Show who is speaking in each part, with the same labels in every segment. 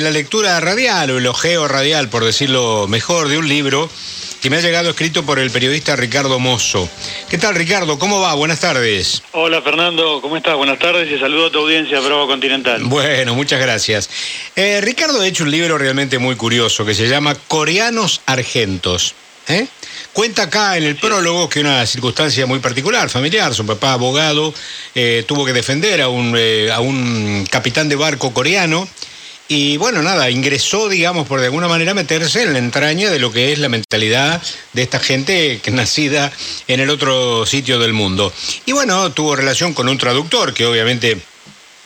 Speaker 1: La lectura radial o el ojeo radial, por decirlo mejor, de un libro que me ha llegado escrito por el periodista Ricardo Mozo. ¿Qué tal, Ricardo? ¿Cómo va? Buenas tardes.
Speaker 2: Hola, Fernando. ¿Cómo estás? Buenas tardes y saludo a tu audiencia, Bravo Continental.
Speaker 1: Bueno, muchas gracias. Eh, Ricardo ha hecho un libro realmente muy curioso que se llama Coreanos Argentos. ¿eh? Cuenta acá en el prólogo que una circunstancia muy particular, familiar, su papá abogado eh, tuvo que defender a un, eh, a un capitán de barco coreano y bueno, nada, ingresó, digamos, por de alguna manera meterse en la entraña de lo que es la mentalidad de esta gente que nacida en el otro sitio del mundo. Y bueno, tuvo relación con un traductor que obviamente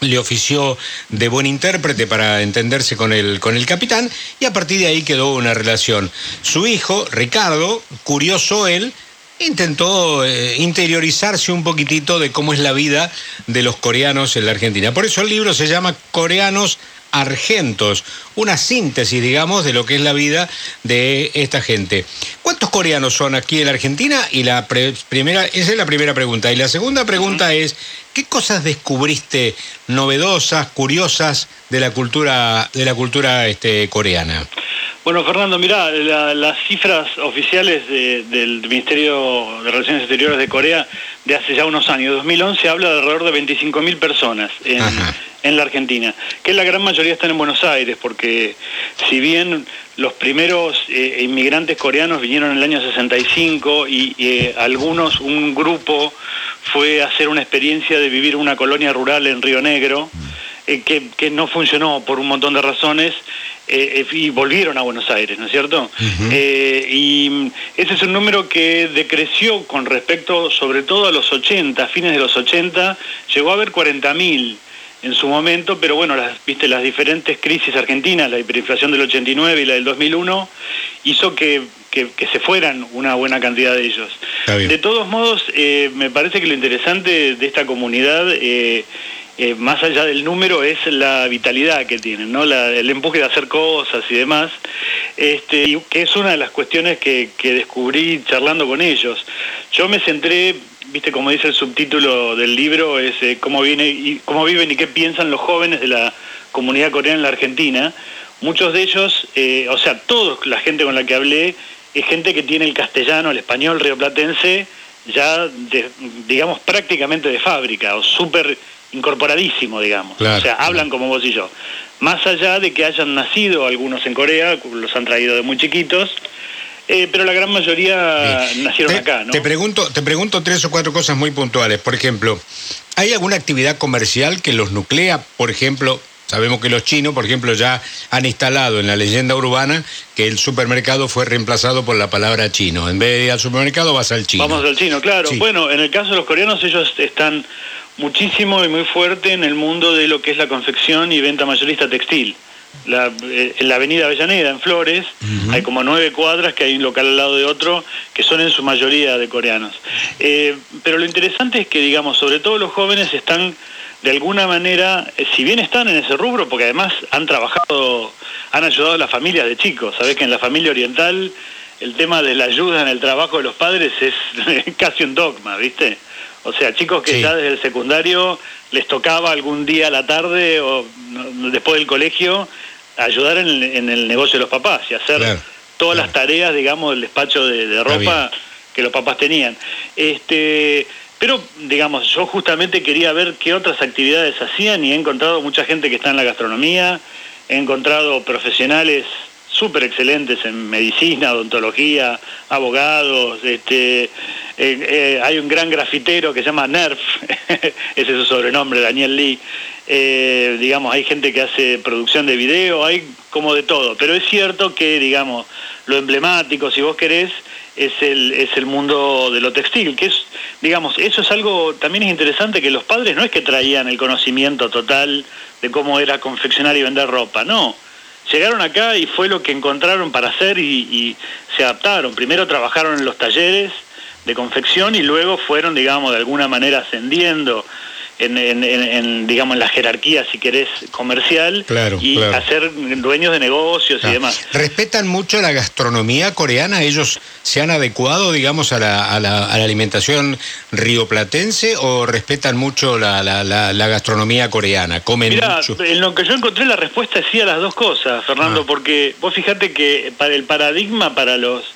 Speaker 1: le ofició de buen intérprete para entenderse con el, con el capitán y a partir de ahí quedó una relación. Su hijo, Ricardo, curioso él, intentó eh, interiorizarse un poquitito de cómo es la vida de los coreanos en la Argentina. Por eso el libro se llama Coreanos argentos, una síntesis, digamos, de lo que es la vida de esta gente. ¿Cuántos coreanos son aquí en la Argentina? Y la primera, esa es la primera pregunta. Y la segunda pregunta es, ¿qué cosas descubriste novedosas, curiosas de la cultura, de la cultura este, coreana?
Speaker 2: Bueno, Fernando, mira, las cifras oficiales del Ministerio de Relaciones Exteriores de Corea de hace ya unos años, 2011, habla de alrededor de 25.000 personas en, en la Argentina, que la gran mayoría están en Buenos Aires, porque si bien los primeros eh, inmigrantes coreanos vinieron en el año 65 y eh, algunos, un grupo fue a hacer una experiencia de vivir una colonia rural en Río Negro, eh, que, no funcionó por un montón de razones, y volvieron a Buenos Aires, ¿no es cierto? y ese es un número que decreció con respecto sobre todo a los 80, fines de los 80, llegó a haber 40.000 en su momento, pero bueno, las, viste, las diferentes crisis argentinas, la hiperinflación del 89 y la del 2001, hizo que, se fueran una buena cantidad de ellos. De todos modos, eh, me parece que lo interesante de esta comunidad, eh, más allá del número, es la vitalidad que tienen, ¿no? el empuje de hacer cosas y demás, este, que es una de las cuestiones que, que descubrí charlando con ellos. Yo me centré viste como dice el subtítulo del libro, es eh, cómo, viene y cómo viven y qué piensan los jóvenes de la comunidad coreana en la Argentina. Muchos de ellos, eh, o sea, toda la gente con la que hablé, es gente que tiene el castellano, el español rioplatense, ya, digamos, prácticamente de fábrica, o súper incorporadísimo, digamos. o sea, hablan como vos y yo. Más allá de que hayan nacido algunos en Corea, los han traído de muy chiquitos, eh, pero la gran mayoría nacieron acá, ¿no?
Speaker 1: Te pregunto, te pregunto tres o cuatro cosas muy puntuales. Por ejemplo, ¿hay alguna actividad comercial que los nuclea? Por ejemplo, sabemos que los chinos, por ejemplo, ya han instalado en la leyenda urbana que el supermercado fue reemplazado por la palabra chino. En vez de ir al supermercado vas al chino.
Speaker 2: Vamos al chino, claro. Bueno, en el caso de los coreanos, ellos están muchísimo y muy fuerte en el mundo de lo que es la confección y venta mayorista textil la, eh, en la avenida Avellaneda, en Flores, hay como nueve cuadras que hay un local al lado de otro, que son en su mayoría de coreanos. Eh, pero lo interesante es que, digamos, sobre todo los jóvenes están de alguna manera, eh, si bien están en ese rubro, porque además han trabajado, han ayudado a las familias de chicos, sabes que en la familia oriental el tema de la ayuda en el trabajo de los padres es casi un dogma, ¿viste? O sea, chicos que ya desde el secundario les tocaba algún día a la tarde o después del colegio ayudar en el, negocio de los papás y hacer todas las tareas, digamos, del despacho de, ropa que los papás tenían. Este, pero, digamos, yo justamente quería ver qué otras actividades hacían y he encontrado mucha gente que está en la gastronomía, he encontrado profesionales súper excelentes en medicina, odontología, abogados, este, eh, hay un gran grafitero que se llama Nerf, ese es su sobrenombre, Daniel Lee, eh, digamos, hay gente que hace producción de video, hay como de todo, pero es cierto que, digamos, lo emblemático, si vos querés, es el, es el mundo de lo textil, que es, digamos, eso es algo, también es interesante que los padres no es que traían el conocimiento total de cómo era confeccionar y vender ropa, no, llegaron acá y fue lo que encontraron para hacer y, se adaptaron. Primero trabajaron en los talleres de confección y luego fueron, digamos, de alguna manera ascendiendo. En, digamos, en la jerarquía, si querés, comercial y hacer dueños de negocios y ah. demás.
Speaker 1: ¿Respetan mucho la gastronomía coreana? ¿Ellos se han adecuado, digamos, a la, a la, alimentación rioplatense o respetan mucho la, la, gastronomía coreana? ¿Comen mucho?
Speaker 2: En lo que yo encontré la respuesta es sí a las dos cosas, Fernando, ah. porque vos fijate que para el paradigma para los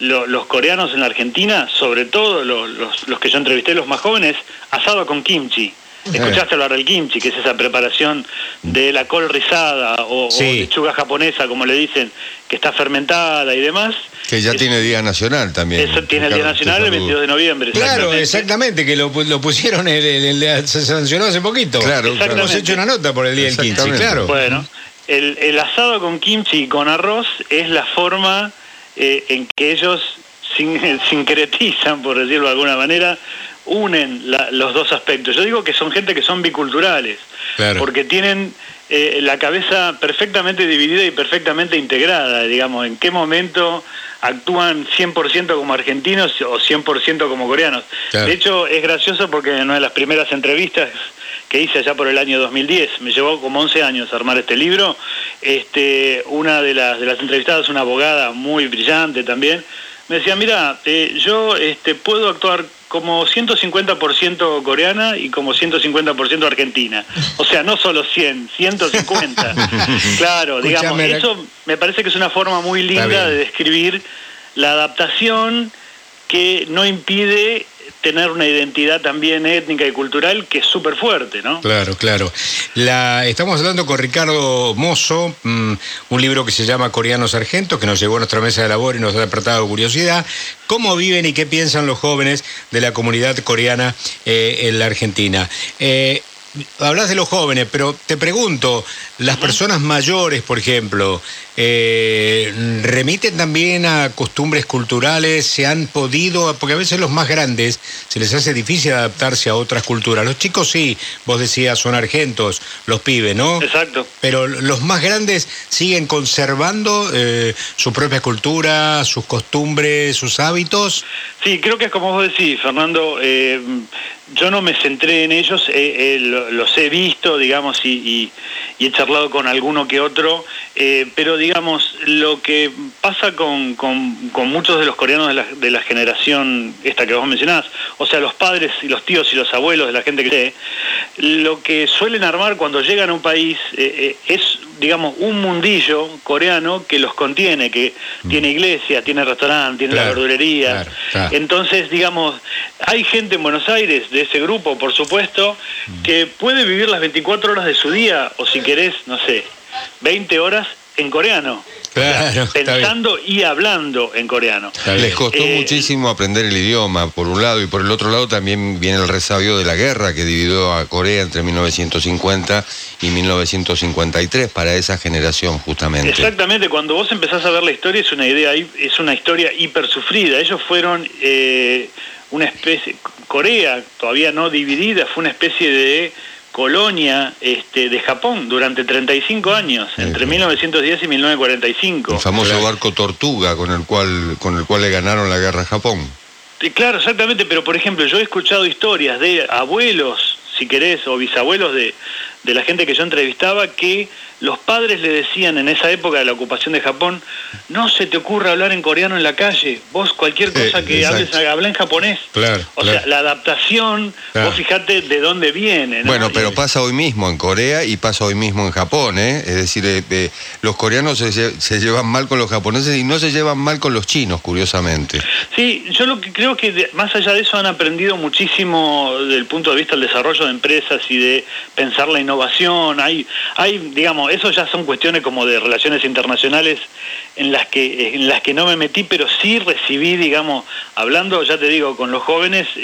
Speaker 2: los coreanos en la Argentina, sobre todo los, los, que yo entrevisté, los más jóvenes, asado con kimchi. ¿Escuchaste hablar del kimchi, que es esa preparación de la col rizada o, lechuga japonesa, como le dicen, que está fermentada y demás?
Speaker 3: Que ya tiene Día Nacional también.
Speaker 2: Eso tiene el Día Nacional el 22 de noviembre.
Speaker 1: Claro, exactamente, que lo, lo pusieron, el, se sancionó hace poquito. Claro, hemos hecho una nota por el Día del Kimchi, claro.
Speaker 2: Bueno, el, el asado con kimchi y con arroz es la forma eh, en que ellos sincretizan, por decirlo de alguna manera, unen los dos aspectos. Yo digo que son gente que son biculturales, porque tienen eh, la cabeza perfectamente dividida y perfectamente integrada, digamos, en qué momento actúan 100% como argentinos o 100% como coreanos. De hecho, es gracioso porque en una de las primeras entrevistas que hice allá por el año 2010, me llevó como 11 años armar este libro, este, una de las, de las entrevistadas, una abogada muy brillante también, me decía, mira, eh, yo este, puedo actuar como 150% coreana y como 150% argentina. O sea, no solo 100, 150. claro, digamos, eso me parece que es una forma muy linda de describir la adaptación que no impide tener una identidad también étnica y cultural que es súper fuerte, ¿no?
Speaker 1: Claro, claro. La, estamos hablando con Ricardo Mozo, mm, un libro que se llama Coreanos Argentos, que nos llegó a nuestra mesa de labor y nos ha despertado curiosidad. ¿Cómo viven y qué piensan los jóvenes de la comunidad coreana eh, en la Argentina? Eh, hablas de los jóvenes, pero te pregunto, las personas mayores, por ejemplo, eh, remiten también a costumbres culturales, se han podido, porque a veces los más grandes se les hace difícil adaptarse a otras culturas. Los chicos sí, vos decías, son argentos, los pibes, ¿no?
Speaker 2: Exacto.
Speaker 1: Pero los más grandes siguen conservando eh, su propia cultura, sus costumbres, sus hábitos.
Speaker 2: Sí, creo que es como vos decís, Fernando. Eh, yo no me centré en ellos, los he visto, digamos, y, he charlado con alguno que otro, eh, pero digamos, lo que pasa con, con, muchos de los coreanos de la, de la, generación, esta que vos mencionás, o sea, los padres y los tíos y los abuelos de la gente que sé, lo que suelen armar cuando llegan a un país eh, eh, es, digamos, un mundillo coreano que los contiene, que mm. tiene iglesia, tiene restaurante, tiene la verdulería. Entonces, digamos, hay gente en Buenos Aires, de ese grupo, por supuesto, mm. que puede vivir las 24 horas de su día, o si querés, no sé, 20 horas en coreano. Pensando y hablando en coreano.
Speaker 3: Les costó eh, muchísimo aprender el idioma, por un lado, y por el otro lado también viene el resabio de la guerra que dividió a Corea entre 1950 y 1953 para esa generación justamente.
Speaker 2: Exactamente, cuando vos empezás a ver la historia es una idea, es una historia hiper sufrida. Ellos fueron eh, una especie, Corea todavía no dividida, fue una especie de colonia este, de Japón durante 35 años, entre 1910 y 1945.
Speaker 3: El famoso barco Tortuga con el cual, con el cual le ganaron la guerra a Japón.
Speaker 2: claro, exactamente, pero por ejemplo, yo he escuchado historias de abuelos, si querés, o bisabuelos de, de la gente que yo entrevistaba, que los padres le decían en esa época de la ocupación de Japón, no se te ocurra hablar en coreano en la calle, vos cualquier cosa que hables, habla en japonés.
Speaker 1: Claro,
Speaker 2: o sea, la adaptación, vos fijate de dónde viene.
Speaker 3: Bueno, pero pasa hoy mismo en Corea y pasa hoy mismo en Japón, ¿eh? Es decir, eh, los coreanos se, llevan mal con los japoneses y no se llevan mal con los chinos, curiosamente.
Speaker 2: Sí, yo lo que creo que más allá de eso han aprendido muchísimo desde el punto de vista del desarrollo de empresas y de pensar la innovación. Hay, hay digamos, eso ya son cuestiones como de relaciones internacionales en las que en las que no me metí, pero sí recibí, digamos, hablando, ya te digo, con los jóvenes. Eh,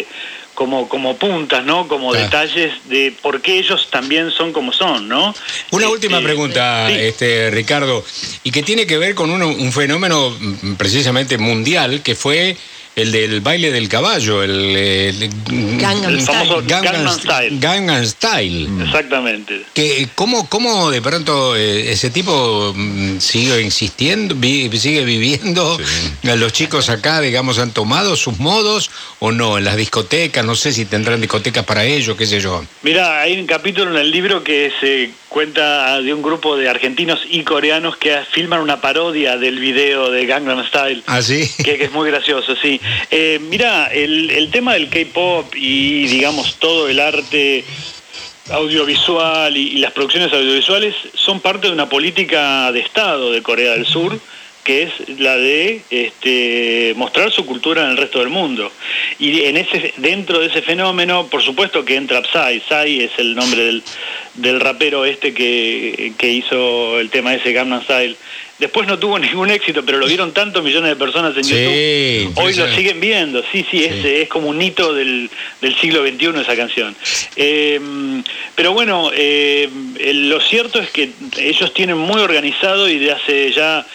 Speaker 2: eh, como, como puntas, ¿no? Como detalles de por qué ellos también son como son, ¿no?
Speaker 1: Una este, última pregunta, este, Ricardo, y que tiene que ver con un, un fenómeno mm, precisamente mundial, que fue el del baile del caballo, el,
Speaker 2: Gangnam, famoso Gangnam Style.
Speaker 1: Gangnam Style.
Speaker 2: Exactamente.
Speaker 1: Que, ¿cómo, ¿Cómo de pronto eh, ese tipo mm, sigue insistiendo, sigue viviendo? Los chicos acá, digamos, han tomado sus modos o no, en las discotecas, no sé si tendrán discotecas para ellos, qué sé yo.
Speaker 2: Mira, hay un capítulo en el libro que se cuenta de un grupo de argentinos y coreanos que filman una parodia del video de Gangnam Style.
Speaker 1: ¿Ah, sí?
Speaker 2: Que, es muy gracioso, sí. Eh, mira, el, tema del K-pop y, digamos, todo el arte audiovisual y, las producciones audiovisuales son parte de una política de Estado de Corea del Sur que es la de este, mostrar su cultura en el resto del mundo. Y en ese, dentro de ese fenómeno, por supuesto que entra Psy. Psy es el nombre del, del rapero este que, que hizo el tema ese Gangnam Style. Después no tuvo ningún éxito, pero lo vieron tantos millones de personas en YouTube. Hoy lo siguen viendo. Sí, sí, es, es como un hito del, del siglo XXI esa canción. Eh, pero bueno, eh, lo cierto es que ellos tienen muy organizado y de hace ya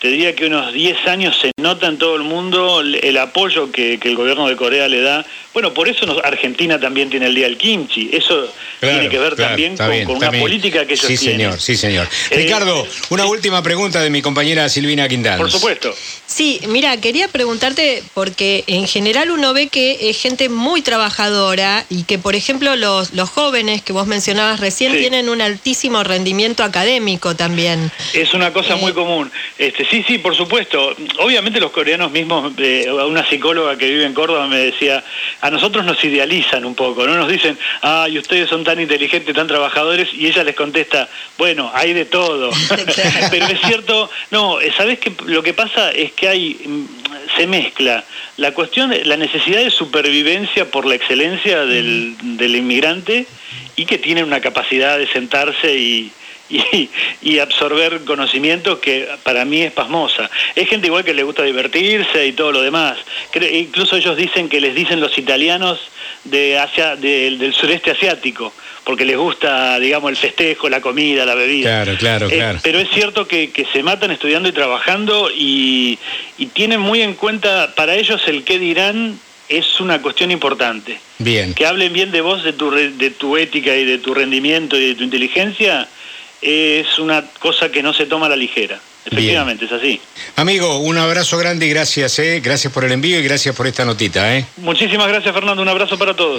Speaker 2: te diría que unos 10 años se nota en todo el mundo el apoyo que, el gobierno de Corea le da. Bueno, por eso Argentina también tiene el Día del Kimchi. Eso tiene que ver también con, una política que ellos
Speaker 1: sí,
Speaker 2: tienen.
Speaker 1: Señor, sí, señor. Eh, Ricardo, una última pregunta de mi compañera Silvina Quintana.
Speaker 2: Por supuesto.
Speaker 4: Sí, mira, quería preguntarte porque en general uno ve que es gente muy trabajadora y que, por ejemplo, los, los jóvenes que vos mencionabas recién tienen un altísimo rendimiento académico también.
Speaker 2: Es una cosa muy eh, común. Este, Sí, sí, por supuesto. Obviamente los coreanos mismos, eh, una psicóloga que vive en Córdoba me decía, a nosotros nos idealizan un poco, no nos dicen, ay, ustedes son tan inteligentes, tan trabajadores, y ella les contesta, bueno, hay de todo. Pero es cierto, no, ¿sabes qué? Lo que pasa es que hay, mm, se mezcla la cuestión, la necesidad de supervivencia por la excelencia del, del inmigrante y que tienen una capacidad de sentarse y y, absorber conocimiento que para mí es pasmosa. Es gente igual que le gusta divertirse y todo lo demás. Incluso ellos dicen que les dicen los italianos de Asia, del sureste asiático, porque les gusta, digamos, el festejo, la comida, la bebida.
Speaker 1: Claro, claro, eh, claro.
Speaker 2: pero es cierto que, se matan estudiando y trabajando y, y tienen muy en cuenta, para ellos el qué dirán es una cuestión importante.
Speaker 1: Bien.
Speaker 2: Que hablen bien de vos, de tu, de tu ética y de tu rendimiento y de tu inteligencia, es una cosa que no se toma a la ligera. Efectivamente, es así.
Speaker 1: Amigo, un abrazo grande y gracias, ¿eh? gracias por el envío y gracias por esta notita. ¿eh?
Speaker 2: Muchísimas gracias, Fernando. Un abrazo para todos.